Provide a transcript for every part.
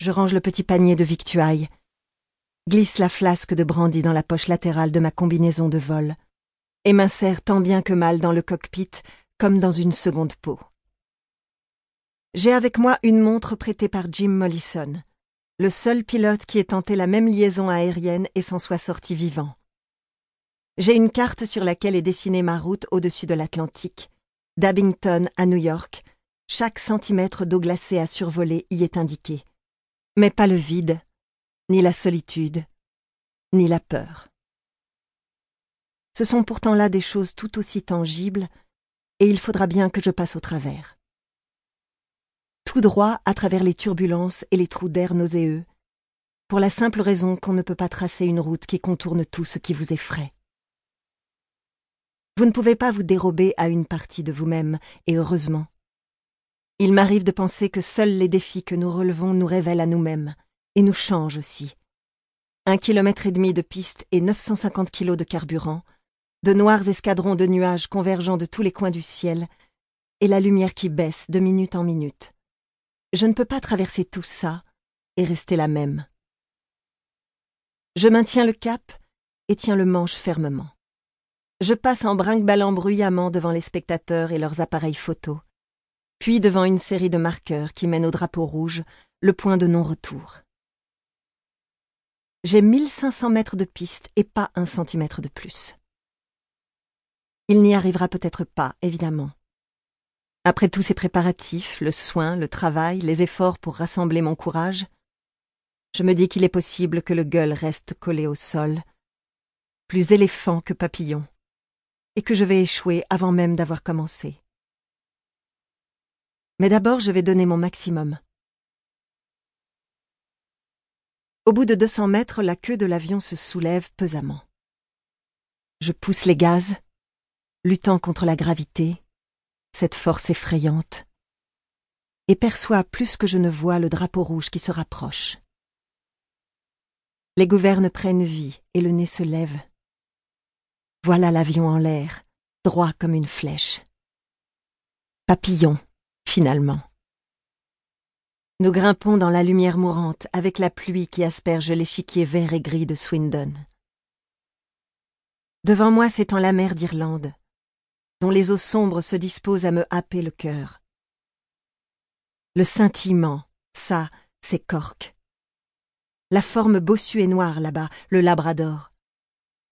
Je range le petit panier de victuailles, glisse la flasque de brandy dans la poche latérale de ma combinaison de vol, et m'insère tant bien que mal dans le cockpit comme dans une seconde peau. J'ai avec moi une montre prêtée par Jim Mollison, le seul pilote qui ait tenté la même liaison aérienne et s'en soit sorti vivant. J'ai une carte sur laquelle est dessinée ma route au-dessus de l'Atlantique. D'Abington à New York, chaque centimètre d'eau glacée à survoler y est indiqué. Mais pas le vide, ni la solitude, ni la peur. Ce sont pourtant là des choses tout aussi tangibles, et il faudra bien que je passe au travers. Tout droit à travers les turbulences et les trous d'air nauséeux, pour la simple raison qu'on ne peut pas tracer une route qui contourne tout ce qui vous effraie. Vous ne pouvez pas vous dérober à une partie de vous-même, et heureusement. Il m'arrive de penser que seuls les défis que nous relevons nous révèlent à nous-mêmes, et nous changent aussi. Un kilomètre et demi de piste et 950 kilos de carburant, de noirs escadrons de nuages convergeant de tous les coins du ciel, et la lumière qui baisse de minute en minute. Je ne peux pas traverser tout ça et rester la même. Je maintiens le cap et tiens le manche fermement. Je passe en brinque-ballant bruyamment devant les spectateurs et leurs appareils photos, puis devant une série de marqueurs qui mènent au drapeau rouge, le point de non-retour. J'ai 1500 mètres de piste et pas un centimètre de plus. Il n'y arrivera peut-être pas, évidemment. Après tous ces préparatifs, le soin, le travail, les efforts pour rassembler mon courage, je me dis qu'il est possible que le gueule reste collé au sol, plus éléphant que papillon, et que je vais échouer avant même d'avoir commencé. Mais d'abord, je vais donner mon maximum. Au bout de 200 mètres, la queue de l'avion se soulève pesamment. Je pousse les gaz, luttant contre la gravité, cette force effrayante, et perçois plus que je ne vois le drapeau rouge qui se rapproche. Les gouvernes prennent vie et le nez se lève. Voilà l'avion en l'air, droit comme une flèche. Papillon, finalement. Nous grimpons dans la lumière mourante avec la pluie qui asperge l'échiquier vert et gris de Swindon. Devant moi s'étend la mer d'Irlande, dont les eaux sombres se disposent à me happer le cœur. Le scintillement, ça, c'est Cork. La forme bossue et noire là-bas, le Labrador.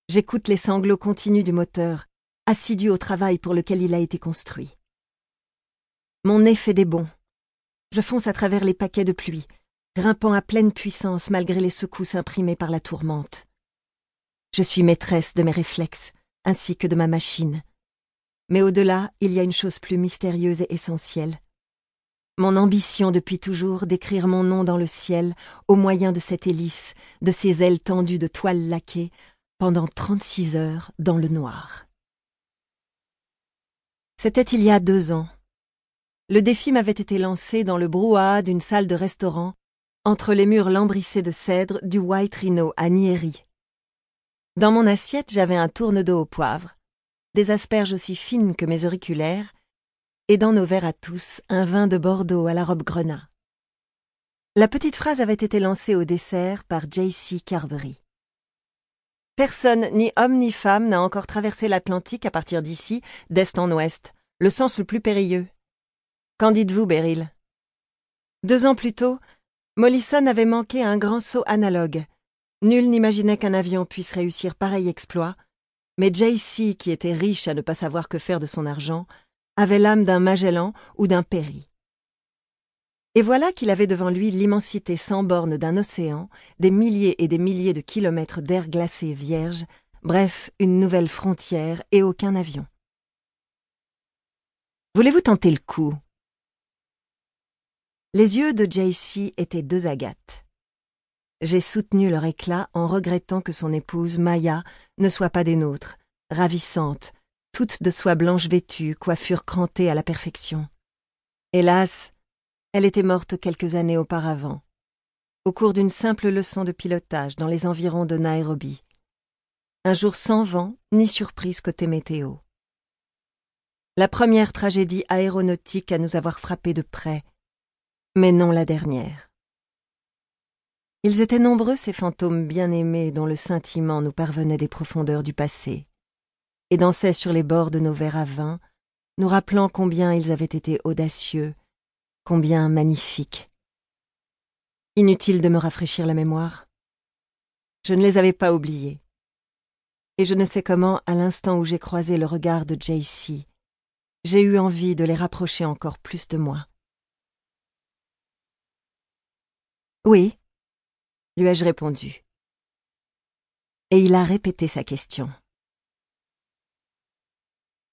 J'écoute les sanglots continus du moteur, assidu au travail pour lequel il a été construit. Mon nez fait des bonds. Je fonce à travers les paquets de pluie, grimpant à pleine puissance malgré les secousses imprimées par la tourmente. Je suis maîtresse de mes réflexes, ainsi que de ma machine. Mais au-delà, il y a une chose plus mystérieuse et essentielle. Mon ambition depuis toujours d'écrire mon nom dans le ciel au moyen de cette hélice, de ces ailes tendues de toile laquée, pendant trente-six heures dans le noir. C'était il y a deux ans. Le défi m'avait été lancé dans le brouhaha d'une salle de restaurant, entre les murs lambrissés de cèdre du White Rhino à Nieri. Dans mon assiette, j'avais un tourne d'eau au poivre, des asperges aussi fines que mes auriculaires, et dans nos verres à tous, un vin de Bordeaux à la robe grenat. La petite phrase avait été lancée au dessert par J.C. Carberry. Personne, ni homme ni femme, n'a encore traversé l'Atlantique à partir d'ici, d'est en ouest, le sens le plus périlleux. Qu'en dites-vous, Beryl? Deux ans plus tôt, Mollison avait manqué un grand saut analogue. Nul n'imaginait qu'un avion puisse réussir pareil exploit, mais J.C., qui était riche à ne pas savoir que faire de son argent, avait l'âme d'un Magellan ou d'un Perry. Et voilà qu'il avait devant lui l'immensité sans borne d'un océan, des milliers et des milliers de kilomètres d'air glacé vierge, bref, une nouvelle frontière et aucun avion. Voulez-vous tenter le coup? Les yeux de JC étaient deux agates. J'ai soutenu leur éclat en regrettant que son épouse, Maya, ne soit pas des nôtres, ravissante, toute de soie blanche vêtue, coiffure crantée à la perfection. Hélas, elle était morte quelques années auparavant, au cours d'une simple leçon de pilotage dans les environs de Nairobi. Un jour sans vent ni surprise côté météo. La première tragédie aéronautique à nous avoir frappés de près, mais non la dernière. Ils étaient nombreux ces fantômes bien-aimés dont le scintillement nous parvenait des profondeurs du passé, et dansaient sur les bords de nos verres à vin, nous rappelant combien ils avaient été audacieux, combien magnifiques. Inutile de me rafraîchir la mémoire. Je ne les avais pas oubliés. Et je ne sais comment, à l'instant où j'ai croisé le regard de JC, j'ai eu envie de les rapprocher encore plus de moi. Oui, lui ai-je répondu. Et il a répété sa question.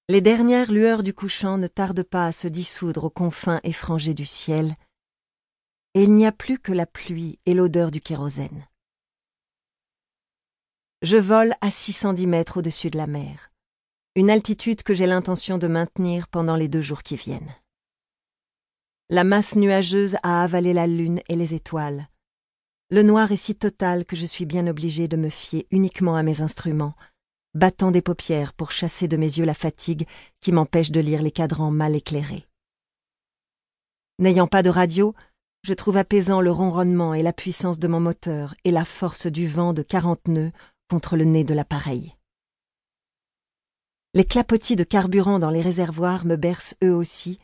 Les dernières lueurs du couchant ne tardent pas à se dissoudre aux confins effrangés du ciel, et il n'y a plus que la pluie et l'odeur du kérosène. Je vole à 610 mètres au-dessus de la mer, une altitude que j'ai l'intention de maintenir pendant les deux jours qui viennent. La masse nuageuse a avalé la lune et les étoiles, le noir est si total que je suis bien obligé de me fier uniquement à mes instruments, battant des paupières pour chasser de mes yeux la fatigue qui m'empêche de lire les cadrans mal éclairés. N'ayant pas de radio, je trouve apaisant le ronronnement et la puissance de mon moteur et la force du vent de quarante nœuds contre le nez de l'appareil. Les clapotis de carburant dans les réservoirs me bercent eux aussi,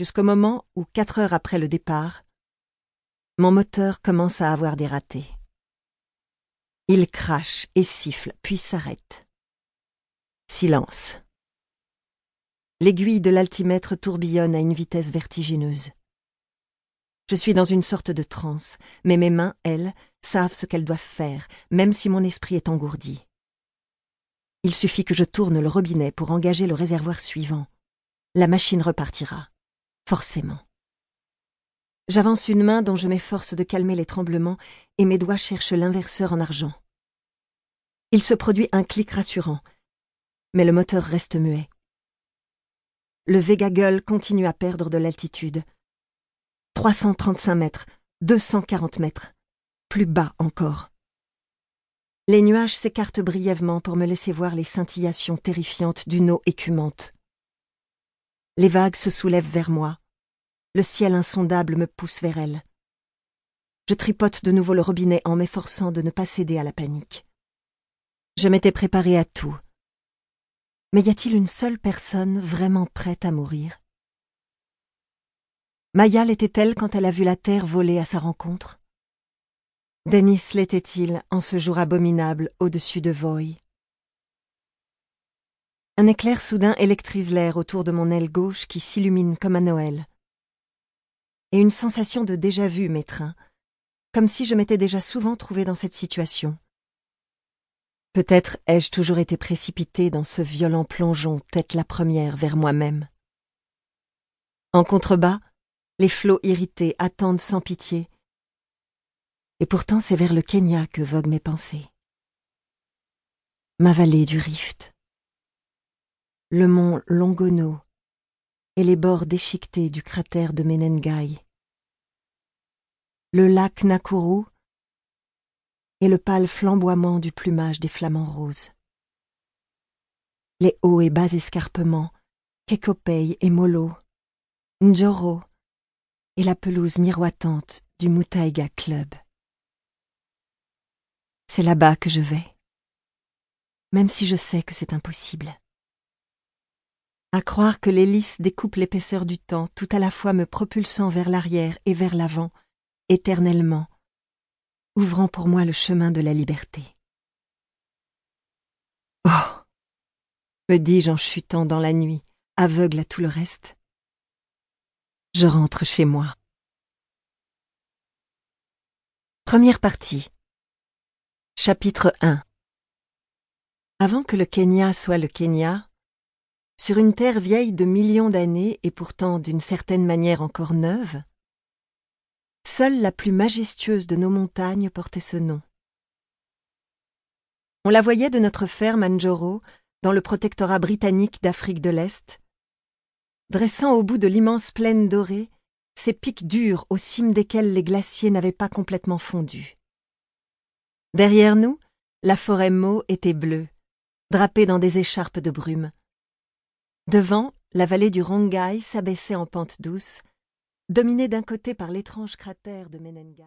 jusqu'au moment où, quatre heures après le départ, mon moteur commence à avoir des ratés. Il crache et siffle, puis s'arrête. Silence. L'aiguille de l'altimètre tourbillonne à une vitesse vertigineuse. Je suis dans une sorte de transe, mais mes mains, elles, savent ce qu'elles doivent faire, même si mon esprit est engourdi. Il suffit que je tourne le robinet pour engager le réservoir suivant. La machine repartira. Forcément. J'avance une main dont je m'efforce de calmer les tremblements et mes doigts cherchent l'inverseur en argent. Il se produit un clic rassurant, mais le moteur reste muet. Le Vega Gull continue à perdre de l'altitude. 335 mètres, 240 mètres, plus bas encore. Les nuages s'écartent brièvement pour me laisser voir les scintillations terrifiantes d'une eau écumante. Les vagues se soulèvent vers moi, le ciel insondable me pousse vers elle. Je tripote de nouveau le robinet en m'efforçant de ne pas céder à la panique. Je m'étais préparé à tout. Mais y a-t-il une seule personne vraiment prête à mourir? Maya l'était-elle quand elle a vu la terre voler à sa rencontre? Denis l'était-il en ce jour abominable au-dessus de Voy? Un éclair soudain électrise l'air autour de mon aile gauche qui s'illumine comme à Noël et une sensation de déjà-vu m'étreint, comme si je m'étais déjà souvent trouvé dans cette situation. Peut-être ai-je toujours été précipité dans ce violent plongeon tête la première vers moi-même. En contrebas, les flots irrités attendent sans pitié, et pourtant c'est vers le Kenya que voguent mes pensées. Ma vallée du Rift, le mont Longono, et les bords déchiquetés du cratère de Menengai. Le lac Nakuru et le pâle flamboiement du plumage des flamants roses. Les hauts et bas escarpements, Kekopei et Molo, Njoro et la pelouse miroitante du Mutaiga Club. C'est là-bas que je vais, même si je sais que c'est impossible. À croire que l'hélice découpe l'épaisseur du temps, tout à la fois me propulsant vers l'arrière et vers l'avant, éternellement, ouvrant pour moi le chemin de la liberté. Oh me dis-je en chutant dans la nuit, aveugle à tout le reste. Je rentre chez moi. Première partie. Chapitre 1 Avant que le Kenya soit le Kenya, sur une terre vieille de millions d'années et pourtant d'une certaine manière encore neuve, seule la plus majestueuse de nos montagnes portait ce nom. On la voyait de notre ferme Anjoro, dans le protectorat britannique d'Afrique de l'Est, dressant au bout de l'immense plaine dorée ces pics durs aux cimes desquels les glaciers n'avaient pas complètement fondu. Derrière nous, la forêt Mo était bleue, drapée dans des écharpes de brume, Devant, la vallée du Rongai s'abaissait en pente douce, dominée d'un côté par l'étrange cratère de Menengai.